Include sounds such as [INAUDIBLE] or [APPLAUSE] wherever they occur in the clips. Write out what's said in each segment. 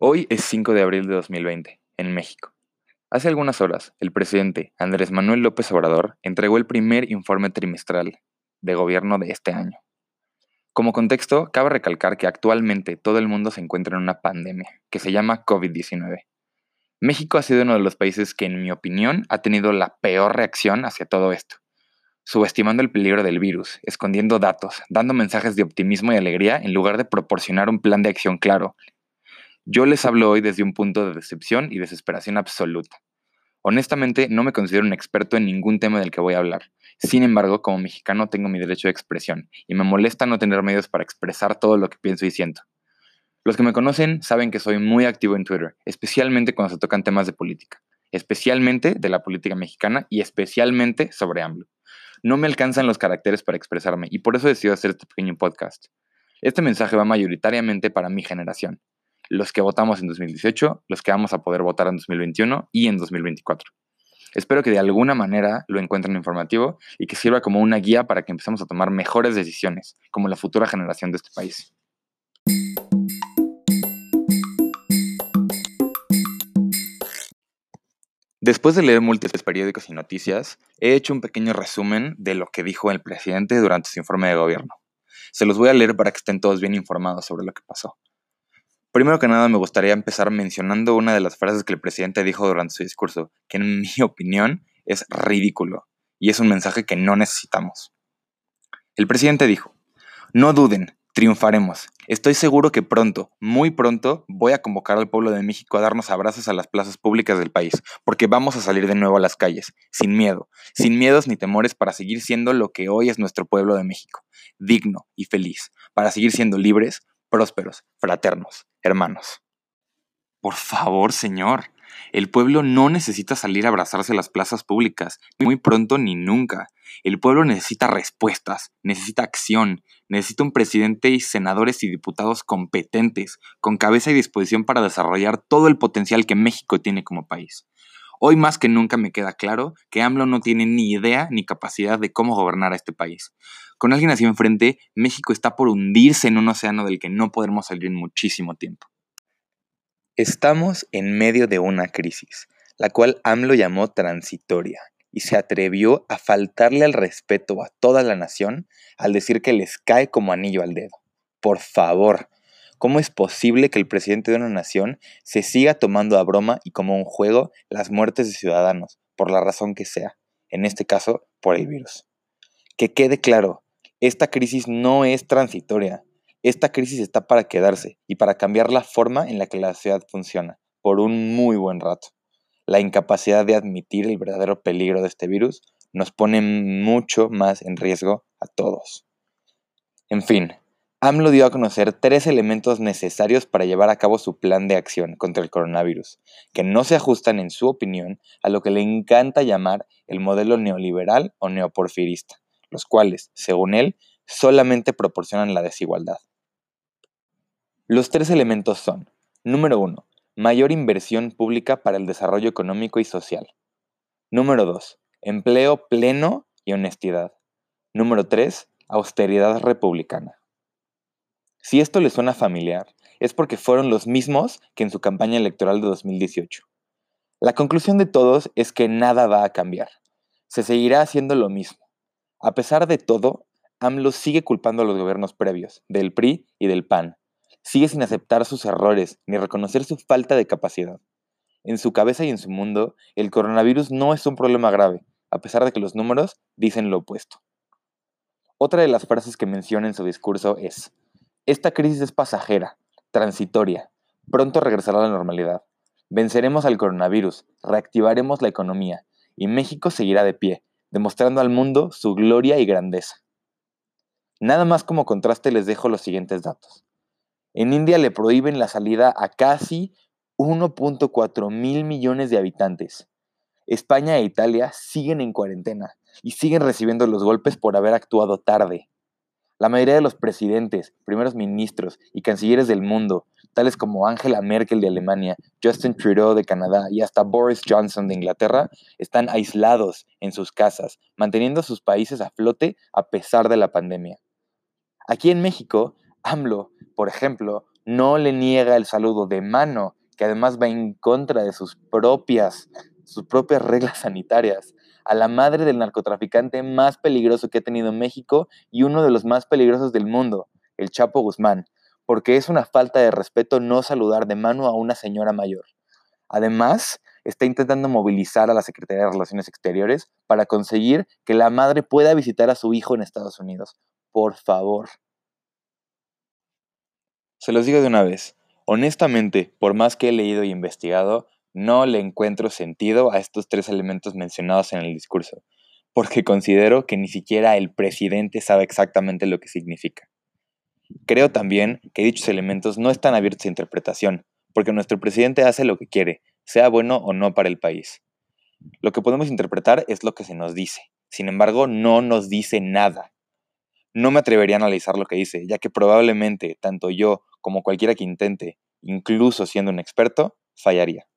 Hoy es 5 de abril de 2020, en México. Hace algunas horas, el presidente Andrés Manuel López Obrador entregó el primer informe trimestral de gobierno de este año. Como contexto, cabe recalcar que actualmente todo el mundo se encuentra en una pandemia que se llama COVID-19. México ha sido uno de los países que, en mi opinión, ha tenido la peor reacción hacia todo esto subestimando el peligro del virus, escondiendo datos, dando mensajes de optimismo y alegría en lugar de proporcionar un plan de acción claro. Yo les hablo hoy desde un punto de decepción y desesperación absoluta. Honestamente, no me considero un experto en ningún tema del que voy a hablar. Sin embargo, como mexicano tengo mi derecho de expresión y me molesta no tener medios para expresar todo lo que pienso y siento. Los que me conocen saben que soy muy activo en Twitter, especialmente cuando se tocan temas de política, especialmente de la política mexicana y especialmente sobre AMLO. No me alcanzan los caracteres para expresarme y por eso decido hacer este pequeño podcast. Este mensaje va mayoritariamente para mi generación, los que votamos en 2018, los que vamos a poder votar en 2021 y en 2024. Espero que de alguna manera lo encuentren informativo y que sirva como una guía para que empecemos a tomar mejores decisiones, como la futura generación de este país. Después de leer múltiples periódicos y noticias, he hecho un pequeño resumen de lo que dijo el presidente durante su informe de gobierno. Se los voy a leer para que estén todos bien informados sobre lo que pasó. Primero que nada, me gustaría empezar mencionando una de las frases que el presidente dijo durante su discurso, que en mi [LAUGHS] opinión es ridículo, y es un mensaje que no necesitamos. El presidente dijo, no duden, triunfaremos. Estoy seguro que pronto, muy pronto, voy a convocar al pueblo de México a darnos abrazos a las plazas públicas del país, porque vamos a salir de nuevo a las calles, sin miedo, sin miedos ni temores para seguir siendo lo que hoy es nuestro pueblo de México, digno y feliz, para seguir siendo libres, prósperos, fraternos, hermanos. Por favor, señor, el pueblo no necesita salir a abrazarse a las plazas públicas, muy pronto ni nunca. El pueblo necesita respuestas, necesita acción, necesita un presidente y senadores y diputados competentes, con cabeza y disposición para desarrollar todo el potencial que México tiene como país. Hoy más que nunca me queda claro que AMLO no tiene ni idea ni capacidad de cómo gobernar a este país. Con alguien así enfrente, México está por hundirse en un océano del que no podremos salir en muchísimo tiempo. Estamos en medio de una crisis, la cual AMLO llamó transitoria, y se atrevió a faltarle al respeto a toda la nación al decir que les cae como anillo al dedo. Por favor, ¿cómo es posible que el presidente de una nación se siga tomando a broma y como un juego las muertes de ciudadanos, por la razón que sea, en este caso por el virus? Que quede claro, esta crisis no es transitoria, esta crisis está para quedarse y para cambiar la forma en la que la sociedad funciona, por un muy buen rato. La incapacidad de admitir el verdadero peligro de este virus nos pone mucho más en riesgo a todos. En fin, AMLO dio a conocer tres elementos necesarios para llevar a cabo su plan de acción contra el coronavirus, que no se ajustan, en su opinión, a lo que le encanta llamar el modelo neoliberal o neoporfirista, los cuales, según él, solamente proporcionan la desigualdad. Los tres elementos son, número uno, mayor inversión pública para el desarrollo económico y social. Número dos, empleo pleno y honestidad. Número tres, austeridad republicana. Si esto le suena familiar, es porque fueron los mismos que en su campaña electoral de 2018. La conclusión de todos es que nada va a cambiar. Se seguirá haciendo lo mismo. A pesar de todo, AMLO sigue culpando a los gobiernos previos, del PRI y del PAN. Sigue sin aceptar sus errores ni reconocer su falta de capacidad. En su cabeza y en su mundo, el coronavirus no es un problema grave, a pesar de que los números dicen lo opuesto. Otra de las frases que menciona en su discurso es, esta crisis es pasajera, transitoria, pronto regresará a la normalidad. Venceremos al coronavirus, reactivaremos la economía y México seguirá de pie, demostrando al mundo su gloria y grandeza. Nada más como contraste les dejo los siguientes datos. En India le prohíben la salida a casi 1.4 mil millones de habitantes. España e Italia siguen en cuarentena y siguen recibiendo los golpes por haber actuado tarde. La mayoría de los presidentes, primeros ministros y cancilleres del mundo, tales como Angela Merkel de Alemania, Justin Trudeau de Canadá y hasta Boris Johnson de Inglaterra, están aislados en sus casas, manteniendo a sus países a flote a pesar de la pandemia. Aquí en México, AMLO, por ejemplo, no le niega el saludo de mano, que además va en contra de sus propias, sus propias reglas sanitarias, a la madre del narcotraficante más peligroso que ha tenido México y uno de los más peligrosos del mundo, el Chapo Guzmán, porque es una falta de respeto no saludar de mano a una señora mayor. Además, está intentando movilizar a la Secretaría de Relaciones Exteriores para conseguir que la madre pueda visitar a su hijo en Estados Unidos. Por favor. Se los digo de una vez. Honestamente, por más que he leído y investigado, no le encuentro sentido a estos tres elementos mencionados en el discurso, porque considero que ni siquiera el presidente sabe exactamente lo que significa. Creo también que dichos elementos no están abiertos a interpretación, porque nuestro presidente hace lo que quiere, sea bueno o no para el país. Lo que podemos interpretar es lo que se nos dice, sin embargo no nos dice nada. No me atrevería a analizar lo que dice, ya que probablemente tanto yo como cualquiera que intente, incluso siendo un experto, fallaría.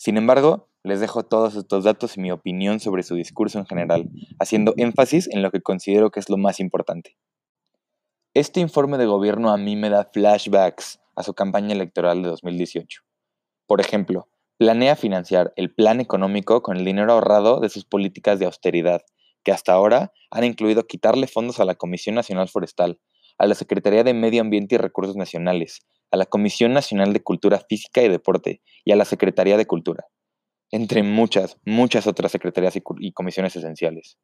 Sin embargo, les dejo todos estos datos y mi opinión sobre su discurso en general, haciendo énfasis en lo que considero que es lo más importante. Este informe de gobierno a mí me da flashbacks a su campaña electoral de 2018. Por ejemplo, planea financiar el plan económico con el dinero ahorrado de sus políticas de austeridad, que hasta ahora han incluido quitarle fondos a la Comisión Nacional Forestal, a la Secretaría de Medio Ambiente y Recursos Nacionales, a la Comisión Nacional de Cultura Física y Deporte y a la Secretaría de Cultura, entre muchas, muchas otras secretarías y, comisiones esenciales.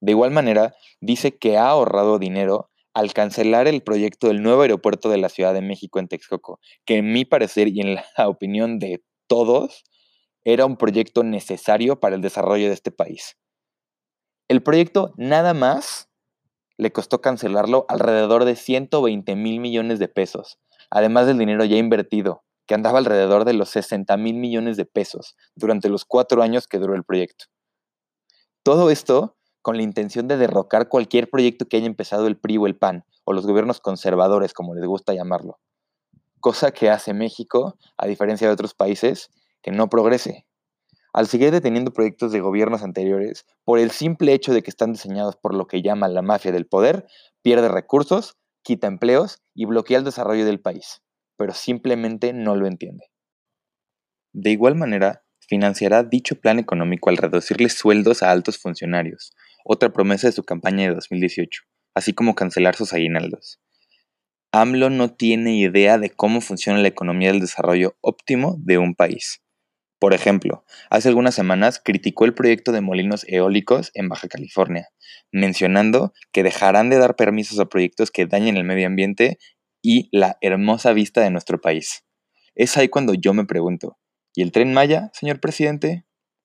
De igual manera, dice que ha ahorrado dinero al cancelar el proyecto del nuevo aeropuerto de la Ciudad de México en Texcoco, que en mi parecer y en la [LAUGHS] opinión de todos, era un proyecto necesario para el desarrollo de este país. El proyecto nada más le costó cancelarlo alrededor de 120 mil millones de pesos, además del dinero ya invertido, que andaba alrededor de los 60 mil millones de pesos durante los cuatro años que duró el proyecto. Todo esto con la intención de derrocar cualquier proyecto que haya empezado el PRI o el PAN, o los gobiernos conservadores, como les gusta llamarlo. Cosa que hace México, a diferencia de otros países, que no progrese. Al seguir deteniendo proyectos de gobiernos anteriores, por el simple hecho de que están diseñados por lo que llama la mafia del poder, pierde recursos, quita empleos y bloquea el desarrollo del país, pero simplemente no lo entiende. De igual manera, financiará dicho plan económico al reducirle sueldos a altos funcionarios, otra promesa de su campaña de 2018, así como cancelar sus aguinaldos. AMLO no tiene idea de cómo funciona la economía del desarrollo óptimo de un país. Por ejemplo, hace algunas semanas criticó el proyecto de molinos eólicos en Baja California, mencionando que dejarán de dar permisos a proyectos que dañen el medio ambiente y la hermosa vista de nuestro país. Es ahí cuando yo me pregunto, ¿Y el tren Maya, señor presidente?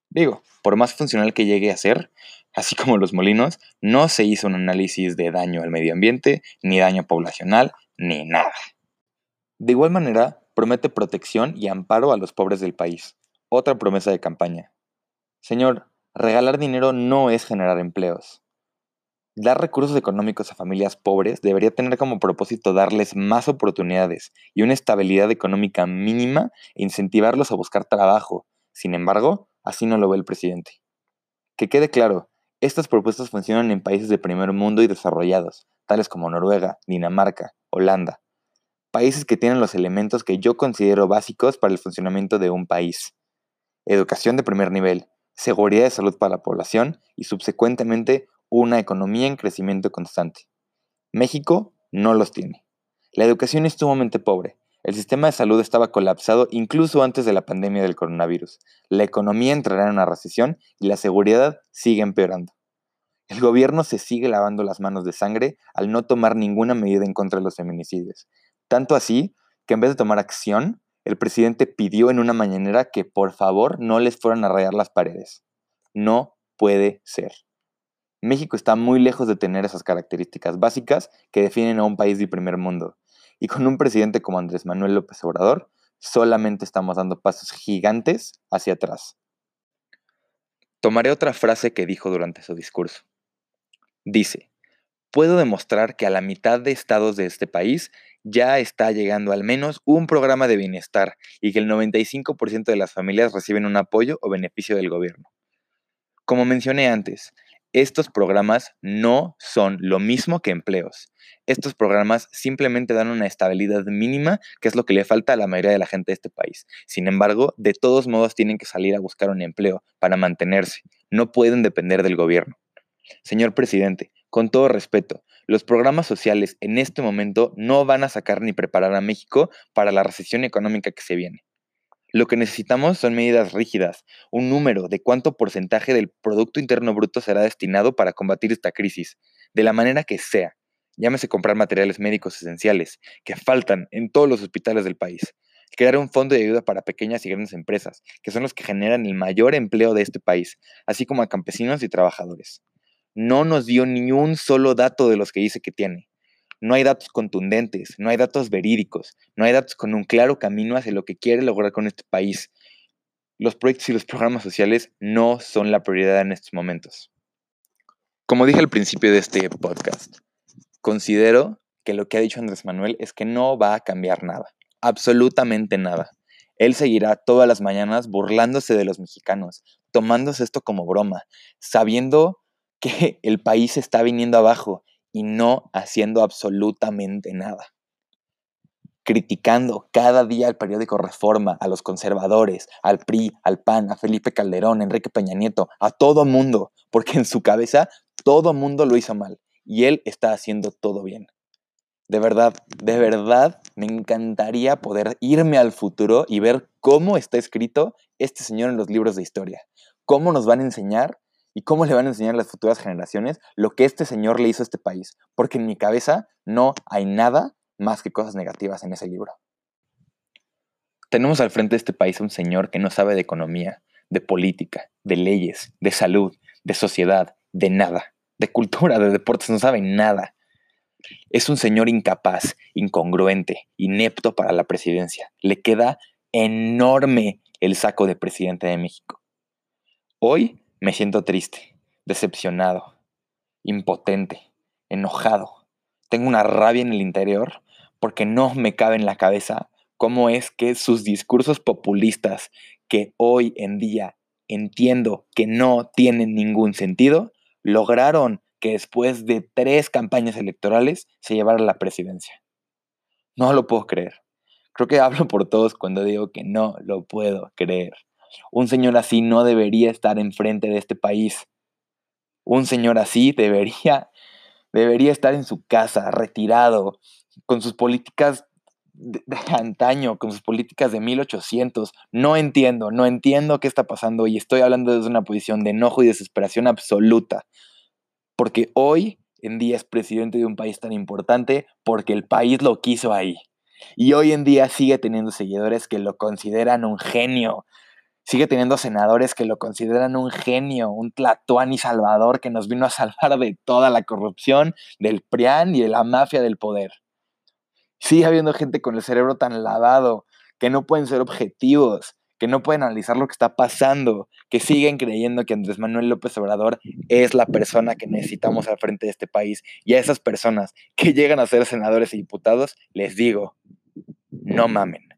Digo, por más funcional que llegue a ser, así [LAUGHS] como los molinos, no se hizo un análisis de daño al medio ambiente, ni daño poblacional, ni nada. De igual manera, promete protección y amparo a los pobres del país. Otra promesa de campaña. Señor, regalar dinero no es generar empleos. Dar recursos económicos a familias pobres debería tener como propósito darles más oportunidades y una estabilidad económica mínima e incentivarlos a buscar trabajo. Sin embargo, así no lo ve el presidente. Que quede claro, estas propuestas funcionan en países de primer mundo y desarrollados, tales como Noruega, Dinamarca, Holanda. Países que tienen los elementos que yo considero básicos para el funcionamiento de un país. Educación de primer nivel, seguridad de salud para la población y subsecuentemente una economía en crecimiento constante. México no los tiene. La educación es sumamente pobre. El sistema de salud estaba colapsado incluso antes de la pandemia del coronavirus. La economía entrará en una recesión y la seguridad sigue empeorando. El gobierno se sigue lavando las manos de sangre al no tomar ninguna medida en contra de los feminicidios. Tanto así que en vez de tomar acción, el presidente pidió en una mañanera que por favor no les fueran a rayar las paredes. No puede ser. México está muy lejos de tener esas características básicas que definen a un país de primer mundo. Y con un presidente como Andrés Manuel López Obrador, solamente estamos dando pasos gigantes hacia atrás. Tomaré otra frase que dijo durante su discurso. Dice, puedo demostrar que a la mitad de estados de este país ya está llegando al menos un programa de bienestar y que el 95% de las familias reciben un apoyo o beneficio del gobierno. Como mencioné antes, estos programas no son lo mismo que empleos. Estos programas simplemente dan una estabilidad mínima, que es lo que le falta a la mayoría de la gente de este país. Sin embargo, de todos modos tienen que salir a buscar un empleo para mantenerse. No pueden depender del gobierno. Señor presidente, con todo respeto, los programas sociales en este momento no van a sacar ni preparar a México para la recesión económica que se viene. Lo que necesitamos son medidas rígidas, un número de cuánto porcentaje del Producto Interno Bruto será destinado para combatir esta crisis, de la manera que sea. Llámese comprar materiales médicos esenciales, que faltan en todos los hospitales del país. Crear un fondo de ayuda para pequeñas y grandes empresas, que son los que generan el mayor empleo de este país, así como a campesinos y trabajadores. No nos dio ni un solo dato de los que dice que tiene. No hay datos contundentes, no hay datos verídicos, no hay datos con un claro camino hacia lo que quiere lograr con este país. Los proyectos y los programas sociales no son la prioridad en estos momentos. Como dije al principio de este podcast, considero que lo que ha dicho Andrés Manuel es que no va a cambiar nada, absolutamente nada. Él seguirá todas las mañanas burlándose de los mexicanos, tomándose esto como broma, sabiendo que el país está viniendo abajo y no haciendo absolutamente nada. Criticando cada día al periódico Reforma, a los conservadores, al PRI, al PAN, a Felipe Calderón, Enrique Peña Nieto, a todo mundo, porque en su cabeza todo mundo lo hizo mal y él está haciendo todo bien. De verdad, de verdad, me encantaría poder irme al futuro y ver cómo está escrito este señor en los libros de historia. Cómo nos van a enseñar ¿Y cómo le van a enseñar a las futuras generaciones lo que este señor le hizo a este país? Porque en mi cabeza no hay nada más que cosas negativas en ese libro. Tenemos al frente de este país a un señor que no sabe de economía, de política, de leyes, de salud, de sociedad, de nada, de cultura, de deportes, no sabe nada. Es un señor incapaz, incongruente, inepto para la presidencia. Le queda enorme el saco de presidente de México. Hoy me siento triste, decepcionado, impotente, enojado. Tengo una rabia en el interior porque no me cabe en la cabeza cómo es que sus discursos populistas, que hoy en día entiendo que no tienen ningún sentido, lograron que después de tres campañas electorales se llevara la presidencia. No lo puedo creer. Creo que hablo por todos cuando digo que no lo puedo creer. Un señor así no debería estar enfrente de este país. Un señor así debería, debería estar en su casa, retirado, con sus políticas de, antaño, con sus políticas de 1800. No entiendo, no entiendo qué está pasando y estoy hablando desde una posición de enojo y desesperación absoluta. Porque hoy en día es presidente de un país tan importante porque el país lo quiso ahí. Y hoy en día sigue teniendo seguidores que lo consideran un genio, sigue teniendo senadores que lo consideran un genio, un y salvador que nos vino a salvar de toda la corrupción del PRIAN y de la mafia del poder. Sigue habiendo gente con el cerebro tan lavado que no pueden ser objetivos, que no pueden analizar lo que está pasando, que siguen creyendo que Andrés Manuel López Obrador es la persona que necesitamos al frente de este país. Y a esas personas que llegan a ser senadores y diputados, les digo, no mamen.